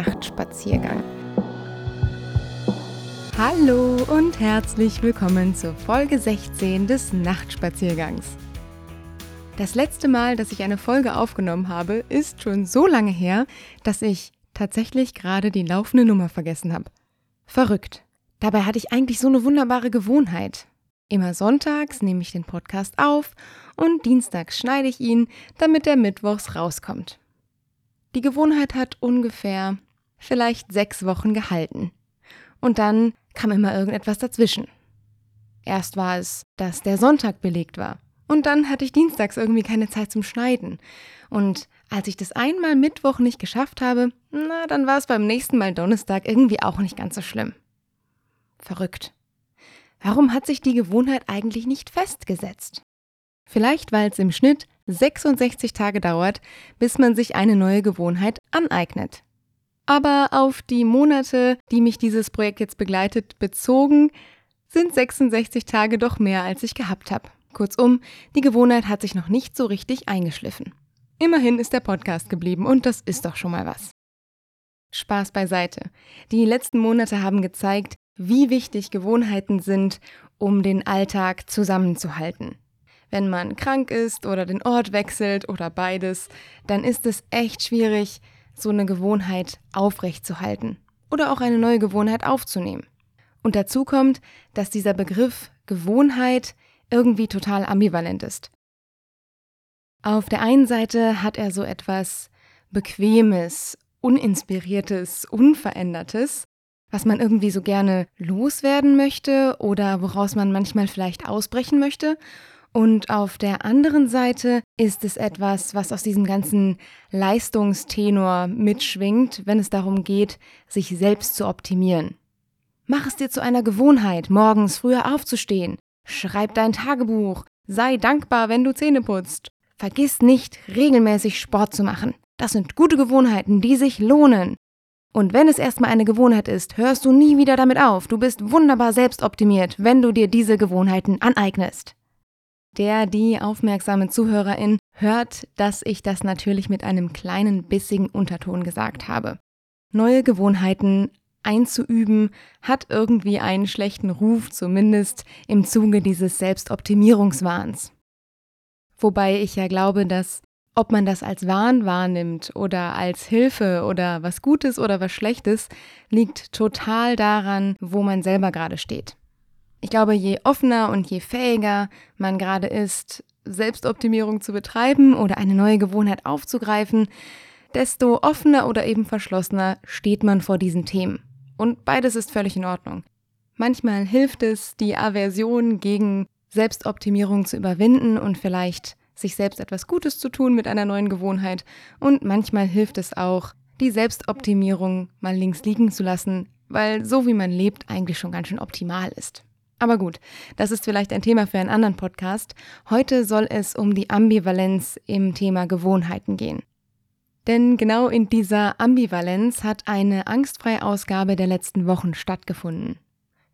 Nachtspaziergang. Hallo und herzlich willkommen zur Folge 16 des Nachtspaziergangs. Das letzte Mal, dass ich eine Folge aufgenommen habe, ist schon so lange her, dass ich tatsächlich gerade die laufende Nummer vergessen habe. Verrückt. Dabei hatte ich eigentlich so eine wunderbare Gewohnheit. Immer sonntags nehme ich den Podcast auf und dienstags schneide ich ihn, damit er mittwochs rauskommt. Die Gewohnheit hat ungefähr vielleicht sechs Wochen gehalten. Und dann kam immer irgendetwas dazwischen. Erst war es, dass der Sonntag belegt war. Und dann hatte ich dienstags irgendwie keine Zeit zum Schneiden. Und als ich das einmal Mittwoch nicht geschafft habe, na, dann war es beim nächsten Mal Donnerstag irgendwie auch nicht ganz so schlimm. Verrückt. Warum hat sich die Gewohnheit eigentlich nicht festgesetzt? Vielleicht, weil es im Schnitt 66 Tage dauert, bis man sich eine neue Gewohnheit aneignet. Aber auf die Monate, die mich dieses Projekt jetzt begleitet, bezogen, sind 66 Tage doch mehr, als ich gehabt habe. Kurzum, die Gewohnheit hat sich noch nicht so richtig eingeschliffen. Immerhin ist der Podcast geblieben und das ist doch schon mal was. Spaß beiseite. Die letzten Monate haben gezeigt, wie wichtig Gewohnheiten sind, um den Alltag zusammenzuhalten. Wenn man krank ist oder den Ort wechselt oder beides, dann ist es echt schwierig, so eine Gewohnheit aufrechtzuhalten oder auch eine neue Gewohnheit aufzunehmen. Und dazu kommt, dass dieser Begriff Gewohnheit irgendwie total ambivalent ist. Auf der einen Seite hat er so etwas Bequemes, Uninspiriertes, Unverändertes, was man irgendwie so gerne loswerden möchte oder woraus man manchmal vielleicht ausbrechen möchte. Und auf der anderen Seite ist es etwas, was aus diesem ganzen Leistungstenor mitschwingt, wenn es darum geht, sich selbst zu optimieren. Mach es dir zu einer Gewohnheit, morgens früher aufzustehen. Schreib dein Tagebuch. Sei dankbar, wenn du Zähne putzt. Vergiss nicht, regelmäßig Sport zu machen. Das sind gute Gewohnheiten, die sich lohnen. Und wenn es erstmal eine Gewohnheit ist, hörst du nie wieder damit auf. Du bist wunderbar selbstoptimiert, wenn du dir diese Gewohnheiten aneignest. Der, die aufmerksame Zuhörerin hört, dass ich das natürlich mit einem kleinen bissigen Unterton gesagt habe. Neue Gewohnheiten einzuüben hat irgendwie einen schlechten Ruf, zumindest im Zuge dieses Selbstoptimierungswahns. Wobei ich ja glaube, dass ob man das als Wahn wahrnimmt oder als Hilfe oder was Gutes oder was Schlechtes, liegt total daran, wo man selber gerade steht. Ich glaube, je offener und je fähiger man gerade ist, Selbstoptimierung zu betreiben oder eine neue Gewohnheit aufzugreifen, desto offener oder eben verschlossener steht man vor diesen Themen. Und beides ist völlig in Ordnung. Manchmal hilft es, die Aversion gegen Selbstoptimierung zu überwinden und vielleicht sich selbst etwas Gutes zu tun mit einer neuen Gewohnheit. Und manchmal hilft es auch, die Selbstoptimierung mal links liegen zu lassen, weil so wie man lebt eigentlich schon ganz schön optimal ist. Aber gut, das ist vielleicht ein Thema für einen anderen Podcast. Heute soll es um die Ambivalenz im Thema Gewohnheiten gehen. Denn genau in dieser Ambivalenz hat eine angstfreie Ausgabe der letzten Wochen stattgefunden.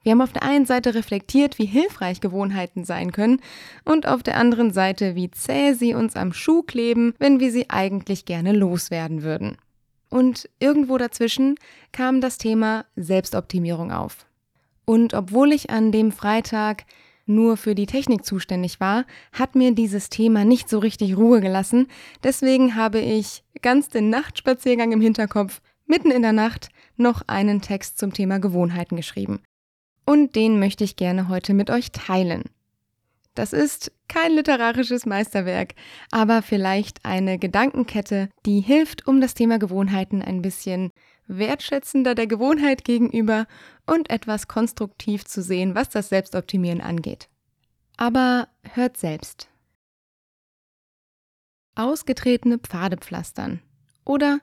Wir haben auf der einen Seite reflektiert, wie hilfreich Gewohnheiten sein können und auf der anderen Seite, wie zäh sie uns am Schuh kleben, wenn wir sie eigentlich gerne loswerden würden. Und irgendwo dazwischen kam das Thema Selbstoptimierung auf. Und obwohl ich an dem Freitag nur für die Technik zuständig war, hat mir dieses Thema nicht so richtig Ruhe gelassen. Deswegen habe ich ganz den Nachtspaziergang im Hinterkopf, mitten in der Nacht, noch einen Text zum Thema Gewohnheiten geschrieben. Und den möchte ich gerne heute mit euch teilen. Das ist kein literarisches Meisterwerk, aber vielleicht eine Gedankenkette, die hilft, um das Thema Gewohnheiten ein bisschen wertschätzender der Gewohnheit gegenüber und etwas konstruktiv zu sehen, was das Selbstoptimieren angeht. Aber hört selbst. Ausgetretene Pfade pflastern oder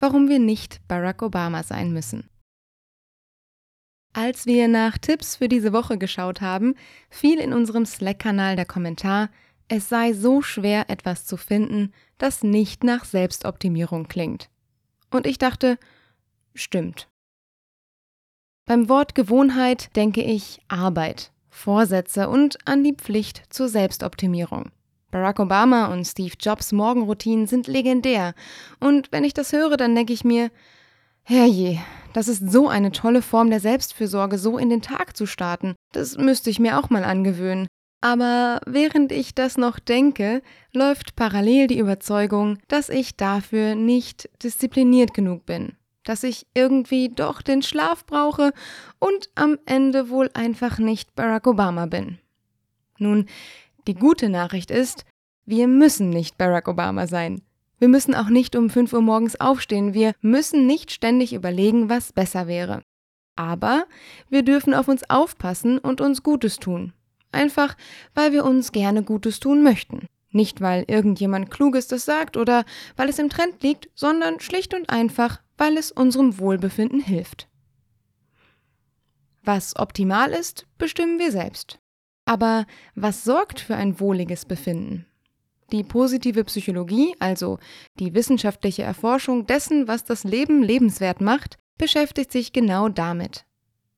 warum wir nicht Barack Obama sein müssen. Als wir nach Tipps für diese Woche geschaut haben, fiel in unserem Slack-Kanal der Kommentar, es sei so schwer, etwas zu finden, das nicht nach Selbstoptimierung klingt. Und ich dachte, stimmt. Beim Wort Gewohnheit denke ich Arbeit, Vorsätze und an die Pflicht zur Selbstoptimierung. Barack Obama und Steve Jobs Morgenroutinen sind legendär und wenn ich das höre, dann denke ich mir, Herrje, das ist so eine tolle Form der Selbstfürsorge, so in den Tag zu starten. Das müsste ich mir auch mal angewöhnen. Aber während ich das noch denke, läuft parallel die Überzeugung, dass ich dafür nicht diszipliniert genug bin, dass ich irgendwie doch den Schlaf brauche und am Ende wohl einfach nicht Barack Obama bin. Nun, die gute Nachricht ist, wir müssen nicht Barack Obama sein. Wir müssen auch nicht um 5 Uhr morgens aufstehen, wir müssen nicht ständig überlegen, was besser wäre. Aber wir dürfen auf uns aufpassen und uns Gutes tun. Einfach, weil wir uns gerne Gutes tun möchten. Nicht, weil irgendjemand Kluges das sagt oder weil es im Trend liegt, sondern schlicht und einfach, weil es unserem Wohlbefinden hilft. Was optimal ist, bestimmen wir selbst. Aber was sorgt für ein wohliges Befinden? Die positive Psychologie, also die wissenschaftliche Erforschung dessen, was das Leben lebenswert macht, beschäftigt sich genau damit.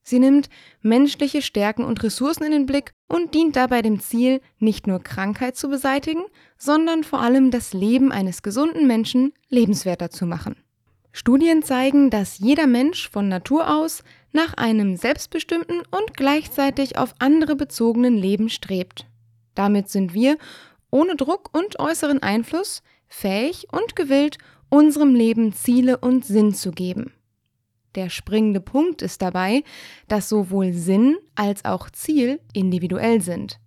Sie nimmt menschliche Stärken und Ressourcen in den Blick und dient dabei dem Ziel, nicht nur Krankheit zu beseitigen, sondern vor allem das Leben eines gesunden Menschen lebenswerter zu machen. Studien zeigen, dass jeder Mensch von Natur aus nach einem selbstbestimmten und gleichzeitig auf andere bezogenen Leben strebt. Damit sind wir ohne Druck und äußeren Einfluss fähig und gewillt, unserem Leben Ziele und Sinn zu geben. Der springende Punkt ist dabei, dass sowohl Sinn als auch Ziel individuell sind.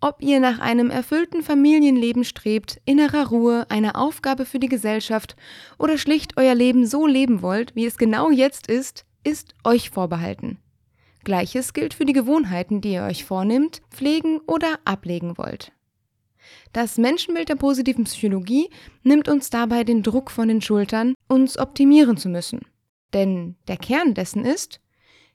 Ob ihr nach einem erfüllten Familienleben strebt, innerer Ruhe, einer Aufgabe für die Gesellschaft oder schlicht euer Leben so leben wollt, wie es genau jetzt ist, ist euch vorbehalten. Gleiches gilt für die Gewohnheiten, die ihr euch vornimmt, pflegen oder ablegen wollt. Das Menschenbild der positiven Psychologie nimmt uns dabei den Druck von den Schultern, uns optimieren zu müssen. Denn der Kern dessen ist,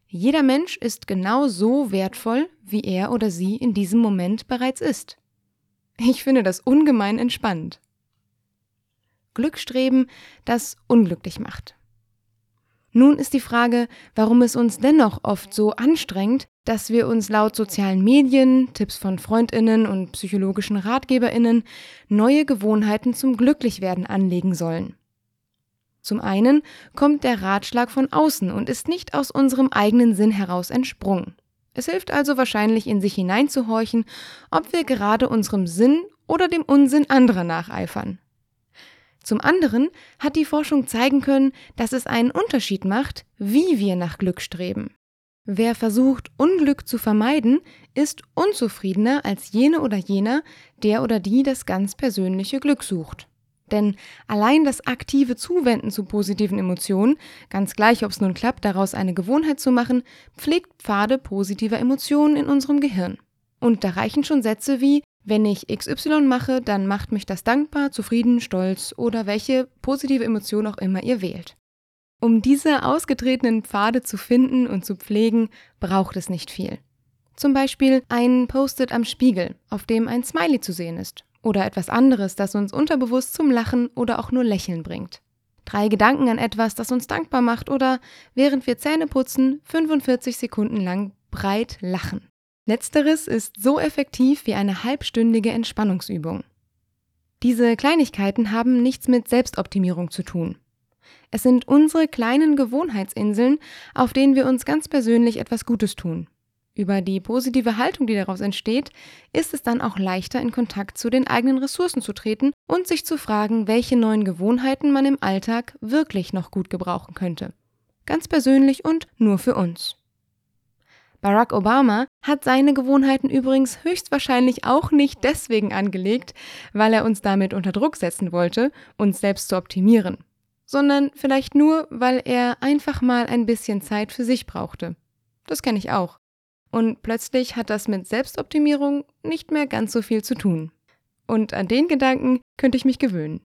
jeder Mensch ist genau so wertvoll, wie er oder sie in diesem Moment bereits ist. Ich finde das ungemein entspannt. Glückstreben, das unglücklich macht. Nun ist die Frage, warum es uns dennoch oft so anstrengt, dass wir uns laut sozialen Medien, Tipps von Freundinnen und psychologischen Ratgeberinnen neue Gewohnheiten zum Glücklichwerden anlegen sollen. Zum einen kommt der Ratschlag von außen und ist nicht aus unserem eigenen Sinn heraus entsprungen. Es hilft also wahrscheinlich in sich hineinzuhorchen, ob wir gerade unserem Sinn oder dem Unsinn anderer nacheifern. Zum anderen hat die Forschung zeigen können, dass es einen Unterschied macht, wie wir nach Glück streben. Wer versucht, Unglück zu vermeiden, ist unzufriedener als jene oder jener, der oder die das ganz persönliche Glück sucht. Denn allein das aktive Zuwenden zu positiven Emotionen, ganz gleich ob es nun klappt, daraus eine Gewohnheit zu machen, pflegt Pfade positiver Emotionen in unserem Gehirn. Und da reichen schon Sätze wie, wenn ich XY mache, dann macht mich das dankbar, zufrieden, stolz oder welche positive Emotion auch immer ihr wählt. Um diese ausgetretenen Pfade zu finden und zu pflegen, braucht es nicht viel. Zum Beispiel ein Post-it am Spiegel, auf dem ein Smiley zu sehen ist oder etwas anderes, das uns unterbewusst zum Lachen oder auch nur Lächeln bringt. Drei Gedanken an etwas, das uns dankbar macht oder während wir Zähne putzen, 45 Sekunden lang breit lachen. Letzteres ist so effektiv wie eine halbstündige Entspannungsübung. Diese Kleinigkeiten haben nichts mit Selbstoptimierung zu tun. Es sind unsere kleinen Gewohnheitsinseln, auf denen wir uns ganz persönlich etwas Gutes tun. Über die positive Haltung, die daraus entsteht, ist es dann auch leichter, in Kontakt zu den eigenen Ressourcen zu treten und sich zu fragen, welche neuen Gewohnheiten man im Alltag wirklich noch gut gebrauchen könnte. Ganz persönlich und nur für uns. Barack Obama hat seine Gewohnheiten übrigens höchstwahrscheinlich auch nicht deswegen angelegt, weil er uns damit unter Druck setzen wollte, uns selbst zu optimieren, sondern vielleicht nur, weil er einfach mal ein bisschen Zeit für sich brauchte. Das kenne ich auch. Und plötzlich hat das mit Selbstoptimierung nicht mehr ganz so viel zu tun. Und an den Gedanken könnte ich mich gewöhnen.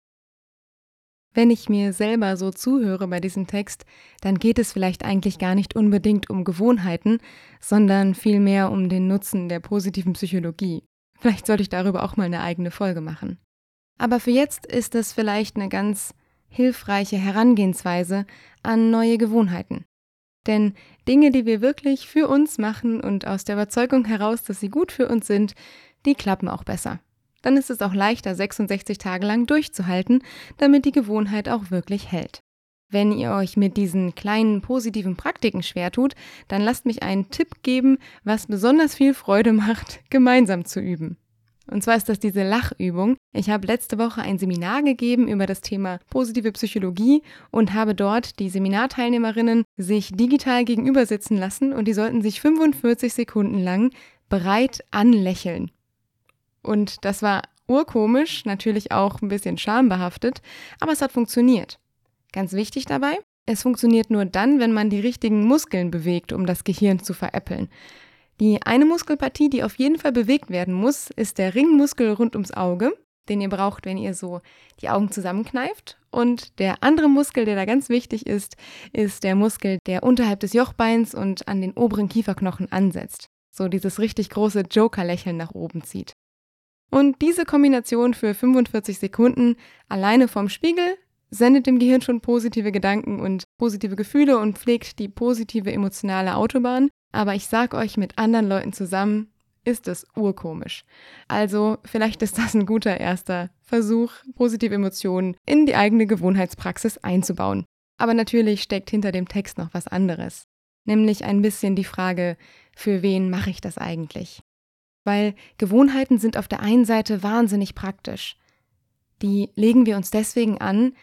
Wenn ich mir selber so zuhöre bei diesem Text, dann geht es vielleicht eigentlich gar nicht unbedingt um Gewohnheiten, sondern vielmehr um den Nutzen der positiven Psychologie. Vielleicht sollte ich darüber auch mal eine eigene Folge machen. Aber für jetzt ist es vielleicht eine ganz hilfreiche Herangehensweise an neue Gewohnheiten. Denn Dinge, die wir wirklich für uns machen und aus der Überzeugung heraus, dass sie gut für uns sind, die klappen auch besser. Dann ist es auch leichter, 66 Tage lang durchzuhalten, damit die Gewohnheit auch wirklich hält. Wenn ihr euch mit diesen kleinen positiven Praktiken schwer tut, dann lasst mich einen Tipp geben, was besonders viel Freude macht, gemeinsam zu üben. Und zwar ist das diese Lachübung. Ich habe letzte Woche ein Seminar gegeben über das Thema positive Psychologie und habe dort die Seminarteilnehmerinnen sich digital gegenüber sitzen lassen und die sollten sich 45 Sekunden lang breit anlächeln. Und das war urkomisch, natürlich auch ein bisschen schambehaftet, aber es hat funktioniert. Ganz wichtig dabei, es funktioniert nur dann, wenn man die richtigen Muskeln bewegt, um das Gehirn zu veräppeln. Die eine Muskelpartie, die auf jeden Fall bewegt werden muss, ist der Ringmuskel rund ums Auge, den ihr braucht, wenn ihr so die Augen zusammenkneift. Und der andere Muskel, der da ganz wichtig ist, ist der Muskel, der unterhalb des Jochbeins und an den oberen Kieferknochen ansetzt. So dieses richtig große Joker-Lächeln nach oben zieht. Und diese Kombination für 45 Sekunden alleine vorm Spiegel sendet dem Gehirn schon positive Gedanken und positive Gefühle und pflegt die positive emotionale Autobahn. Aber ich sag euch, mit anderen Leuten zusammen ist es urkomisch. Also vielleicht ist das ein guter erster Versuch, positive Emotionen in die eigene Gewohnheitspraxis einzubauen. Aber natürlich steckt hinter dem Text noch was anderes. Nämlich ein bisschen die Frage, für wen mache ich das eigentlich? Weil Gewohnheiten sind auf der einen Seite wahnsinnig praktisch. Die legen wir uns deswegen an,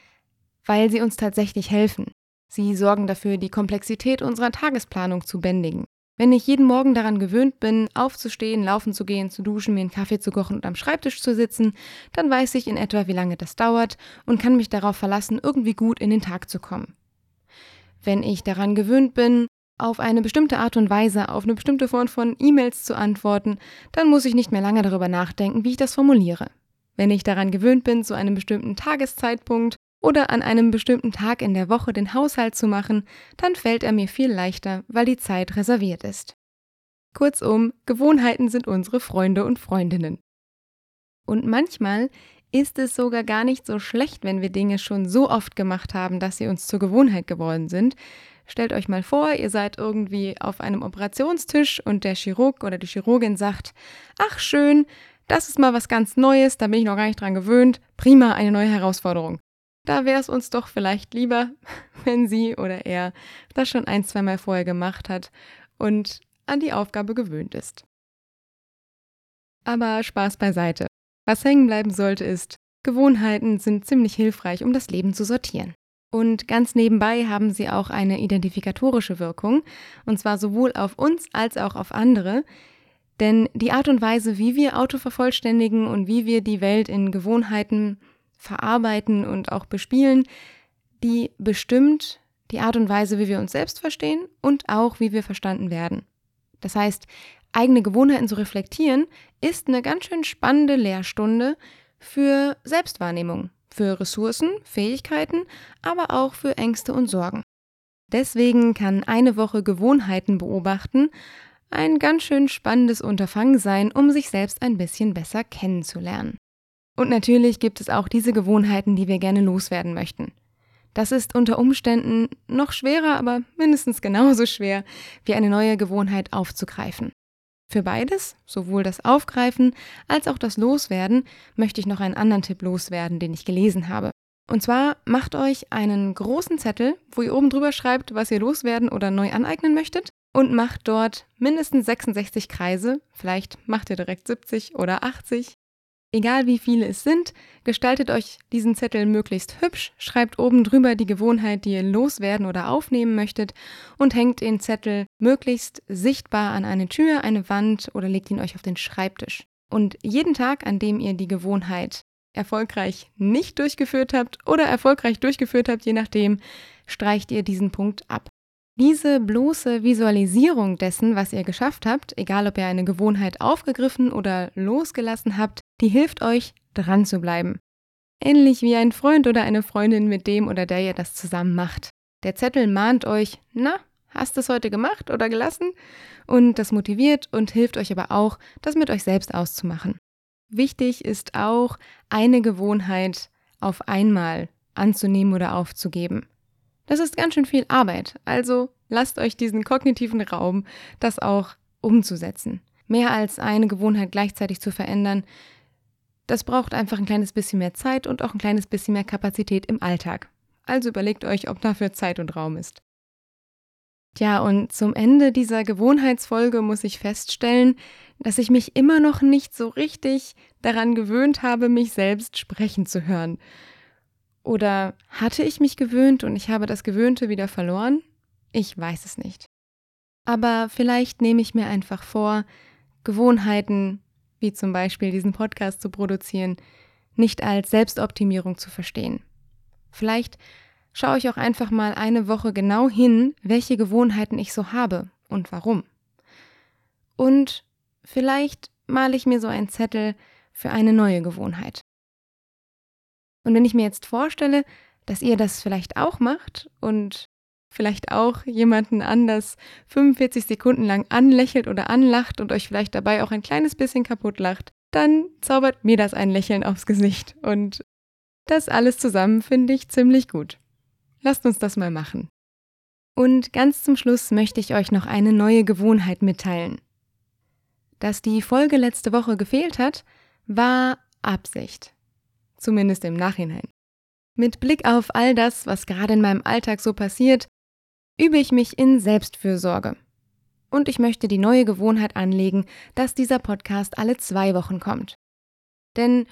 weil sie uns tatsächlich helfen. Sie sorgen dafür, die Komplexität unserer Tagesplanung zu bändigen. Wenn ich jeden Morgen daran gewöhnt bin, aufzustehen, laufen zu gehen, zu duschen, mir einen Kaffee zu kochen und am Schreibtisch zu sitzen, dann weiß ich in etwa, wie lange das dauert und kann mich darauf verlassen, irgendwie gut in den Tag zu kommen. Wenn ich daran gewöhnt bin, auf eine bestimmte Art und Weise auf eine bestimmte Form von E-Mails zu antworten, dann muss ich nicht mehr lange darüber nachdenken, wie ich das formuliere. Wenn ich daran gewöhnt bin, zu einem bestimmten Tageszeitpunkt oder an einem bestimmten Tag in der Woche den Haushalt zu machen, dann fällt er mir viel leichter, weil die Zeit reserviert ist. Kurzum, Gewohnheiten sind unsere Freunde und Freundinnen. Und manchmal ist es sogar gar nicht so schlecht, wenn wir Dinge schon so oft gemacht haben, dass sie uns zur Gewohnheit geworden sind. Stellt euch mal vor, ihr seid irgendwie auf einem Operationstisch und der Chirurg oder die Chirurgin sagt, ach schön, das ist mal was ganz Neues, da bin ich noch gar nicht dran gewöhnt, prima, eine neue Herausforderung. Da wäre es uns doch vielleicht lieber, wenn sie oder er das schon ein, zweimal vorher gemacht hat und an die Aufgabe gewöhnt ist. Aber Spaß beiseite. Was hängen bleiben sollte ist, Gewohnheiten sind ziemlich hilfreich, um das Leben zu sortieren. Und ganz nebenbei haben sie auch eine identifikatorische Wirkung, und zwar sowohl auf uns als auch auf andere. Denn die Art und Weise, wie wir Auto vervollständigen und wie wir die Welt in Gewohnheiten verarbeiten und auch bespielen, die bestimmt die Art und Weise, wie wir uns selbst verstehen und auch wie wir verstanden werden. Das heißt, eigene Gewohnheiten zu reflektieren, ist eine ganz schön spannende Lehrstunde für Selbstwahrnehmung, für Ressourcen, Fähigkeiten, aber auch für Ängste und Sorgen. Deswegen kann eine Woche Gewohnheiten beobachten ein ganz schön spannendes Unterfangen sein, um sich selbst ein bisschen besser kennenzulernen. Und natürlich gibt es auch diese Gewohnheiten, die wir gerne loswerden möchten. Das ist unter Umständen noch schwerer, aber mindestens genauso schwer, wie eine neue Gewohnheit aufzugreifen. Für beides, sowohl das Aufgreifen als auch das Loswerden, möchte ich noch einen anderen Tipp loswerden, den ich gelesen habe. Und zwar macht euch einen großen Zettel, wo ihr oben drüber schreibt, was ihr loswerden oder neu aneignen möchtet und macht dort mindestens 66 Kreise, vielleicht macht ihr direkt 70 oder 80, Egal wie viele es sind, gestaltet euch diesen Zettel möglichst hübsch, schreibt oben drüber die Gewohnheit, die ihr loswerden oder aufnehmen möchtet und hängt den Zettel möglichst sichtbar an eine Tür, eine Wand oder legt ihn euch auf den Schreibtisch. Und jeden Tag, an dem ihr die Gewohnheit erfolgreich nicht durchgeführt habt oder erfolgreich durchgeführt habt, je nachdem, streicht ihr diesen Punkt ab. Diese bloße Visualisierung dessen, was ihr geschafft habt, egal ob ihr eine Gewohnheit aufgegriffen oder losgelassen habt, die hilft euch, dran zu bleiben. Ähnlich wie ein Freund oder eine Freundin, mit dem oder der ihr das zusammen macht. Der Zettel mahnt euch, na, hast du es heute gemacht oder gelassen? Und das motiviert und hilft euch aber auch, das mit euch selbst auszumachen. Wichtig ist auch, eine Gewohnheit auf einmal anzunehmen oder aufzugeben. Das ist ganz schön viel Arbeit, also lasst euch diesen kognitiven Raum, das auch umzusetzen. Mehr als eine Gewohnheit gleichzeitig zu verändern, das braucht einfach ein kleines bisschen mehr Zeit und auch ein kleines bisschen mehr Kapazität im Alltag. Also überlegt euch, ob dafür Zeit und Raum ist. Tja, und zum Ende dieser Gewohnheitsfolge muss ich feststellen, dass ich mich immer noch nicht so richtig daran gewöhnt habe, mich selbst sprechen zu hören. Oder hatte ich mich gewöhnt und ich habe das Gewöhnte wieder verloren? Ich weiß es nicht. Aber vielleicht nehme ich mir einfach vor, Gewohnheiten, wie zum Beispiel diesen Podcast zu produzieren, nicht als Selbstoptimierung zu verstehen. Vielleicht schaue ich auch einfach mal eine Woche genau hin, welche Gewohnheiten ich so habe und warum. Und vielleicht male ich mir so einen Zettel für eine neue Gewohnheit. Und wenn ich mir jetzt vorstelle, dass ihr das vielleicht auch macht und vielleicht auch jemanden anders 45 Sekunden lang anlächelt oder anlacht und euch vielleicht dabei auch ein kleines bisschen kaputt lacht, dann zaubert mir das ein Lächeln aufs Gesicht. Und das alles zusammen finde ich ziemlich gut. Lasst uns das mal machen. Und ganz zum Schluss möchte ich euch noch eine neue Gewohnheit mitteilen. Dass die Folge letzte Woche gefehlt hat, war Absicht. Zumindest im Nachhinein. Mit Blick auf all das, was gerade in meinem Alltag so passiert, übe ich mich in Selbstfürsorge. Und ich möchte die neue Gewohnheit anlegen, dass dieser Podcast alle zwei Wochen kommt. Denn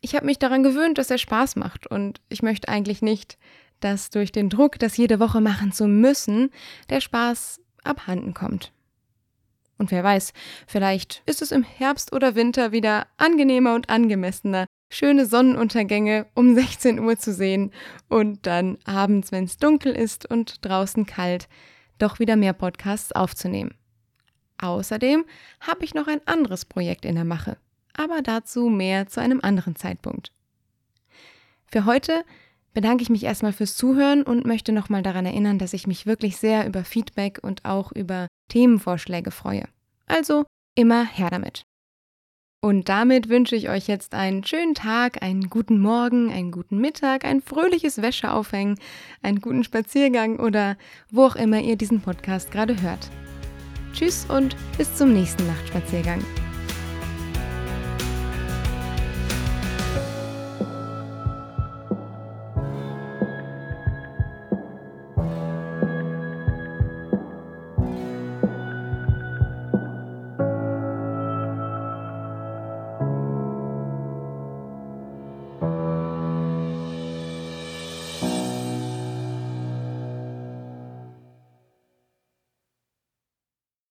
ich habe mich daran gewöhnt, dass er Spaß macht und ich möchte eigentlich nicht, dass durch den Druck, das jede Woche machen zu müssen, der Spaß abhanden kommt. Und wer weiß, vielleicht ist es im Herbst oder Winter wieder angenehmer und angemessener, schöne Sonnenuntergänge um 16 Uhr zu sehen und dann abends, wenn es dunkel ist und draußen kalt, doch wieder mehr Podcasts aufzunehmen. Außerdem habe ich noch ein anderes Projekt in der Mache, aber dazu mehr zu einem anderen Zeitpunkt. Für heute bedanke ich mich erstmal fürs Zuhören und möchte nochmal daran erinnern, dass ich mich wirklich sehr über Feedback und auch über Themenvorschläge freue. Also immer her damit. Und damit wünsche ich euch jetzt einen schönen Tag, einen guten Morgen, einen guten Mittag, ein fröhliches Wäscheaufhängen, einen guten Spaziergang oder wo auch immer ihr diesen Podcast gerade hört. Tschüss und bis zum nächsten Nachtspaziergang.